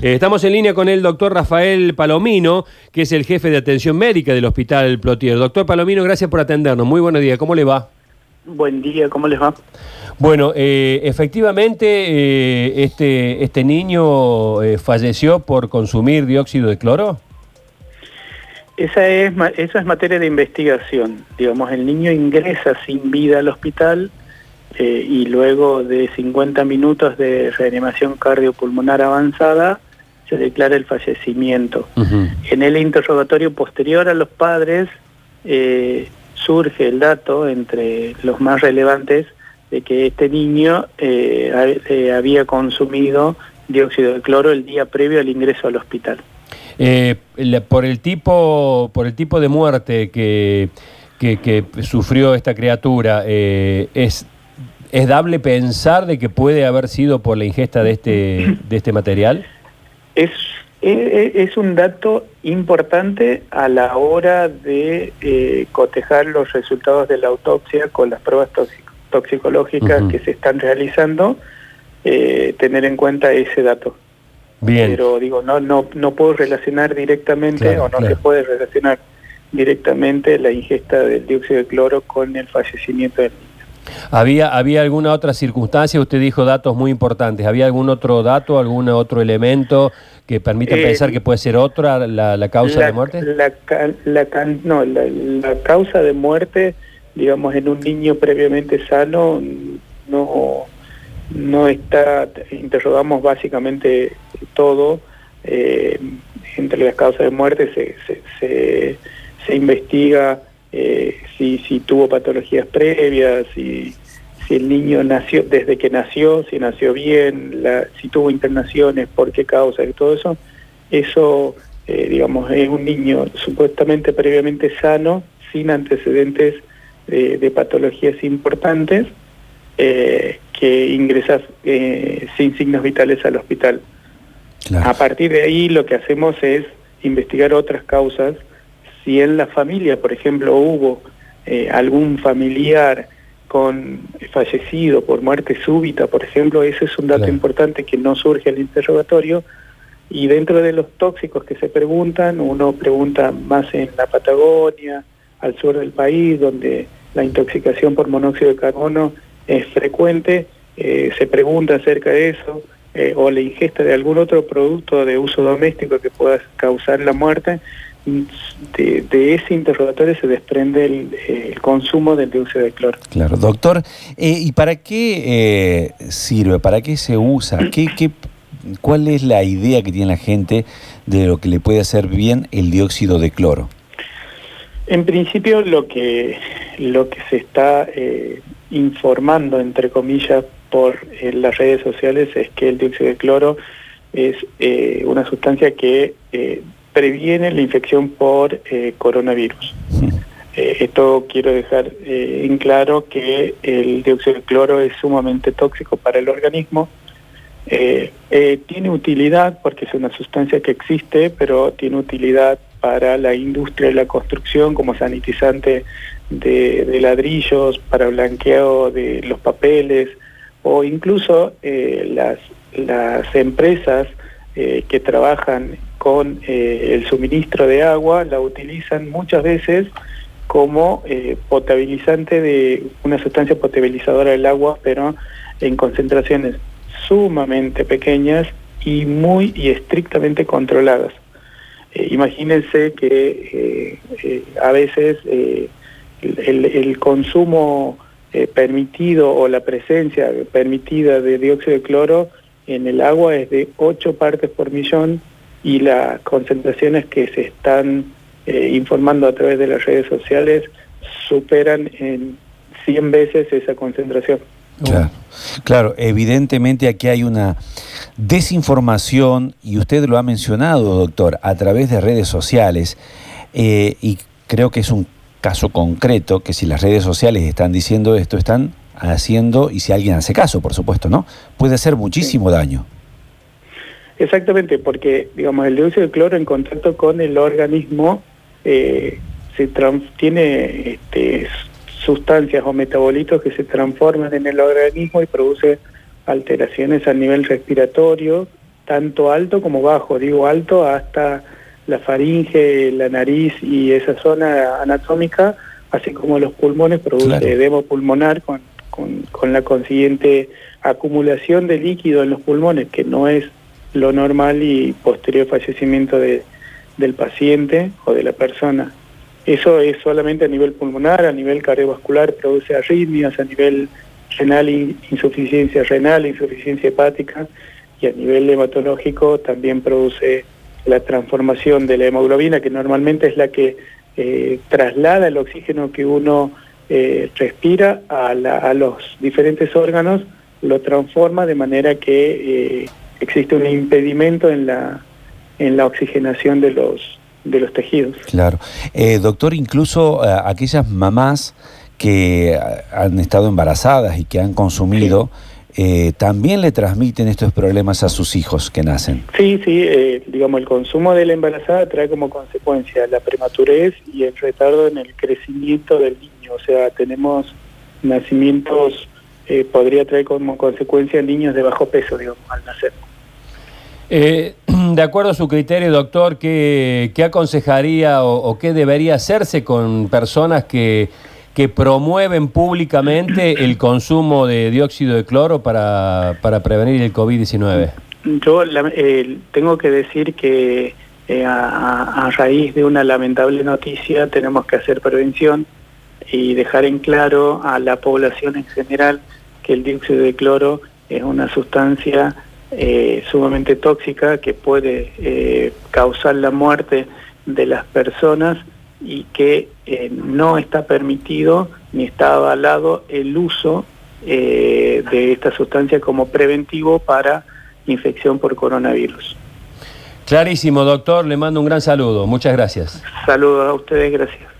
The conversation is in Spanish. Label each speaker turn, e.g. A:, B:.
A: Eh, estamos en línea con el doctor Rafael Palomino, que es el jefe de atención médica del Hospital Plotier. Doctor Palomino, gracias por atendernos. Muy buenos días. ¿Cómo le va?
B: Buen día, ¿cómo les va?
A: Bueno, eh, efectivamente, eh, este, este niño falleció por consumir dióxido de cloro.
B: Esa es, eso es materia de investigación. Digamos, el niño ingresa sin vida al hospital eh, y luego de 50 minutos de reanimación cardiopulmonar avanzada se declara el fallecimiento. En el interrogatorio posterior a los padres eh, surge el dato entre los más relevantes de que este niño eh, había consumido dióxido de cloro el día previo al ingreso al hospital.
A: por el tipo por el tipo de muerte que, que, sufrió esta criatura, ¿es ¿Es dable pensar de que puede haber sido por la ingesta de este, de este material?
B: Es, es, un dato importante a la hora de eh, cotejar los resultados de la autopsia con las pruebas toxicológicas que se están realizando, eh, tener en cuenta ese dato. Bien. Pero digo, no, no, no puedo relacionar directamente o no se puede relacionar directamente la ingesta del dióxido de cloro con el fallecimiento del niño.
A: ¿Había, ¿Había alguna otra circunstancia? Usted dijo datos muy importantes. ¿Había algún otro dato, algún otro elemento que permita eh, pensar que puede ser otra la, causa de muerte?
B: La, no, la, causa de muerte, digamos, en un niño previamente sano, no, no está, interrogamos básicamente todo. Eh, entre las causas de muerte se, se, se investiga eh, si, si tuvo patologías previas, si, si el niño nació, desde que nació, si nació bien, la, si tuvo internaciones, por qué causa y todo eso, eso, eh, digamos, es un niño supuestamente previamente sano, sin antecedentes de patologías importantes, eh, que ingresa sin signos vitales al hospital. A partir de ahí lo que hacemos es investigar otras causas si en la familia, por ejemplo, hubo eh, algún familiar con fallecido por muerte súbita, por ejemplo, ese es un dato importante que no surge al interrogatorio. Y dentro de los tóxicos que se preguntan, uno pregunta más en la Patagonia, al sur del país, donde la intoxicación por monóxido de carbono es frecuente, eh, se pregunta acerca de eso, eh, o la ingesta de algún otro producto de uso doméstico que pueda causar la muerte, de, ese interrogatorio se desprende el, consumo del dióxido de cloro.
C: Claro, doctor, eh, ¿y para qué eh, sirve? ¿Para qué se usa? ¿Qué, qué, cuál es la idea que tiene la gente de lo que le puede hacer bien el dióxido de cloro?
B: En principio lo que, lo que se está eh, informando, entre comillas, por las redes sociales es que el dióxido de cloro es una sustancia que previene la infección por eh, coronavirus. Eh, esto quiero dejar eh, en claro que el dióxido de cloro es sumamente tóxico para el organismo. tiene utilidad porque es una sustancia que existe, pero tiene utilidad para la industria de la construcción como sanitizante de, ladrillos, para blanqueado de los papeles o incluso las, las empresas que trabajan con eh, el suministro de agua la utilizan muchas veces como eh, potabilizante de una sustancia potabilizadora del agua, pero en concentraciones sumamente pequeñas y muy y estrictamente controladas. Eh, imagínense que a veces el, el, consumo permitido o la presencia permitida de dióxido de cloro en el agua es de 8 partes por millón y las concentraciones que se están eh, informando a través de las redes sociales superan en 100 veces esa concentración.
C: Claro, claro, evidentemente aquí hay una desinformación y usted lo ha mencionado, doctor, a través de redes sociales eh, y creo que es un caso concreto que si las redes sociales están diciendo esto, están haciendo, y si alguien hace caso, por supuesto, ¿no? Puede hacer muchísimo daño.
B: Exactamente, porque digamos el dióxido de cloro en contacto con el organismo eh, se tiene este, sustancias o metabolitos que se transforman en el organismo y produce alteraciones a nivel respiratorio tanto alto como bajo, digo alto hasta la faringe, la nariz y esa zona anatómica, así como los pulmones, produce edema pulmonar con, con, la consiguiente acumulación de líquido en los pulmones, que no es lo normal y posterior fallecimiento de, del paciente o de la persona. Eso es solamente a nivel pulmonar, a nivel cardiovascular produce arritmias, a nivel renal insuficiencia renal, insuficiencia hepática y a nivel hematológico también produce la transformación de la hemoglobina, que normalmente es la que eh, traslada el oxígeno que uno eh, respira a, los diferentes órganos, lo transforma de manera que eh, existe un impedimento en la, en la oxigenación de los, de los tejidos.
C: Claro. doctor, incluso aquellas mamás que han estado embarazadas y que han consumido... Eh, también le transmiten estos problemas a sus hijos que nacen.
B: Sí, sí, eh, digamos, el consumo de la embarazada trae como consecuencia la prematurez y el retardo en el crecimiento del niño. O sea, tenemos nacimientos, eh, podría traer como consecuencia niños de bajo peso, digamos, al nacer.
A: de acuerdo a su criterio, doctor, ¿qué, aconsejaría o qué debería hacerse con personas que que promueven públicamente el consumo de dióxido de cloro para, prevenir el COVID-19?
B: Yo eh, tengo que decir que eh, a, raíz de una lamentable noticia tenemos que hacer prevención y dejar en claro a la población en general que el dióxido de cloro es una sustancia eh, sumamente tóxica que puede causar la muerte de las personas y que eh, no está permitido ni está avalado el uso eh, de esta sustancia como preventivo para infección por coronavirus.
A: Clarísimo, doctor, le mando un gran saludo. Muchas gracias.
B: Saludos a ustedes, gracias.